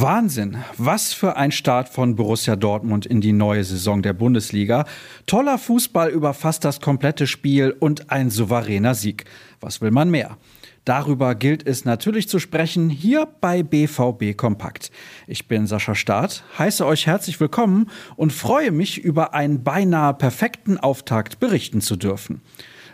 Wahnsinn. Was für ein Start von Borussia Dortmund in die neue Saison der Bundesliga. Toller Fußball über fast das komplette Spiel und ein souveräner Sieg. Was will man mehr? Darüber gilt es natürlich zu sprechen hier bei BVB Kompakt. Ich bin Sascha Staat, heiße euch herzlich willkommen und freue mich über einen beinahe perfekten Auftakt berichten zu dürfen.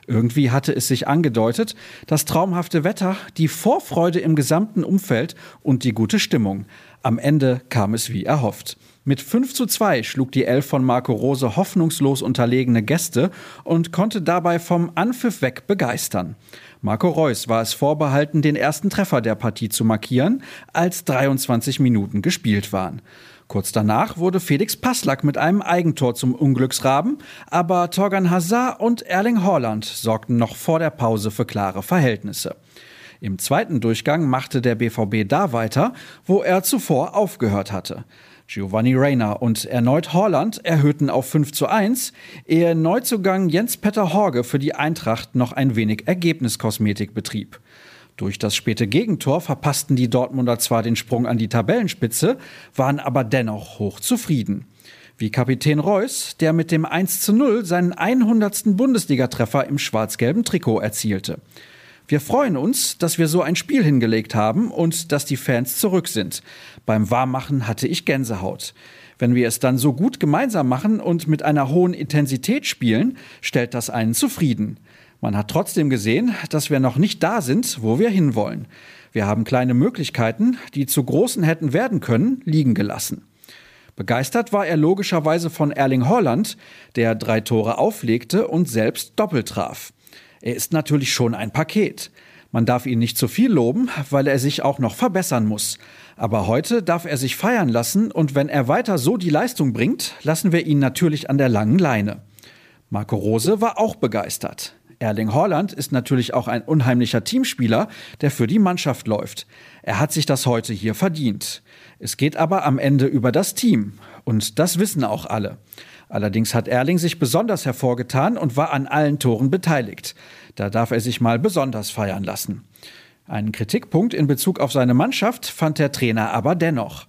Irgendwie hatte es sich angedeutet, das traumhafte Wetter, die Vorfreude im gesamten Umfeld und die gute Stimmung. Am Ende kam es wie erhofft. Mit 5 zu 2 schlug die Elf von Marco Rose hoffnungslos unterlegene Gäste und konnte dabei vom Anpfiff weg begeistern. Marco Reus war es vorbehalten, den ersten Treffer der Partie zu markieren, als 23 Minuten gespielt waren. Kurz danach wurde Felix Passlack mit einem Eigentor zum Unglücksraben, aber Torgan Hazard und Erling Haaland sorgten noch vor der Pause für klare Verhältnisse. Im zweiten Durchgang machte der BVB da weiter, wo er zuvor aufgehört hatte. Giovanni Reyna und erneut Haaland erhöhten auf 5 zu 1, ehe Neuzugang Jens-Petter Horge für die Eintracht noch ein wenig Ergebniskosmetik betrieb. Durch das späte Gegentor verpassten die Dortmunder zwar den Sprung an die Tabellenspitze, waren aber dennoch hoch zufrieden. Wie Kapitän Reus, der mit dem 1 zu 0 seinen 100. Bundesligatreffer im schwarz-gelben Trikot erzielte. Wir freuen uns, dass wir so ein Spiel hingelegt haben und dass die Fans zurück sind. Beim Warmmachen hatte ich Gänsehaut. Wenn wir es dann so gut gemeinsam machen und mit einer hohen Intensität spielen, stellt das einen zufrieden. Man hat trotzdem gesehen, dass wir noch nicht da sind, wo wir hinwollen. Wir haben kleine Möglichkeiten, die zu großen hätten werden können, liegen gelassen. Begeistert war er logischerweise von Erling Holland, der drei Tore auflegte und selbst doppelt traf. Er ist natürlich schon ein Paket. Man darf ihn nicht zu viel loben, weil er sich auch noch verbessern muss. Aber heute darf er sich feiern lassen und wenn er weiter so die Leistung bringt, lassen wir ihn natürlich an der langen Leine. Marco Rose war auch begeistert. Erling Haaland ist natürlich auch ein unheimlicher Teamspieler, der für die Mannschaft läuft. Er hat sich das heute hier verdient. Es geht aber am Ende über das Team. Und das wissen auch alle. Allerdings hat Erling sich besonders hervorgetan und war an allen Toren beteiligt. Da darf er sich mal besonders feiern lassen. Einen Kritikpunkt in Bezug auf seine Mannschaft fand der Trainer aber dennoch.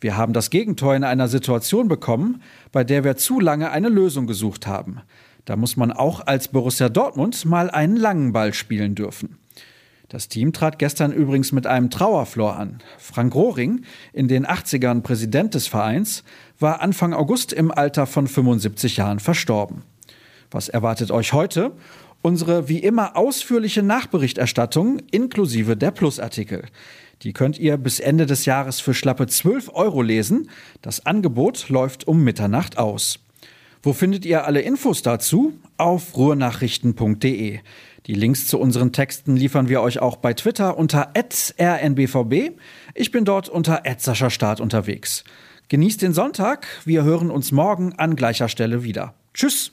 Wir haben das Gegentor in einer Situation bekommen, bei der wir zu lange eine Lösung gesucht haben. Da muss man auch als Borussia Dortmund mal einen langen Ball spielen dürfen. Das Team trat gestern übrigens mit einem Trauerflor an. Frank Rohring, in den 80ern Präsident des Vereins, war Anfang August im Alter von 75 Jahren verstorben. Was erwartet euch heute? Unsere wie immer ausführliche Nachberichterstattung inklusive der Plusartikel. Die könnt ihr bis Ende des Jahres für schlappe 12 Euro lesen. Das Angebot läuft um Mitternacht aus. Wo findet ihr alle Infos dazu? Auf ruhrnachrichten.de. Die Links zu unseren Texten liefern wir euch auch bei Twitter unter rnbvb. Ich bin dort unter Start unterwegs. Genießt den Sonntag. Wir hören uns morgen an gleicher Stelle wieder. Tschüss.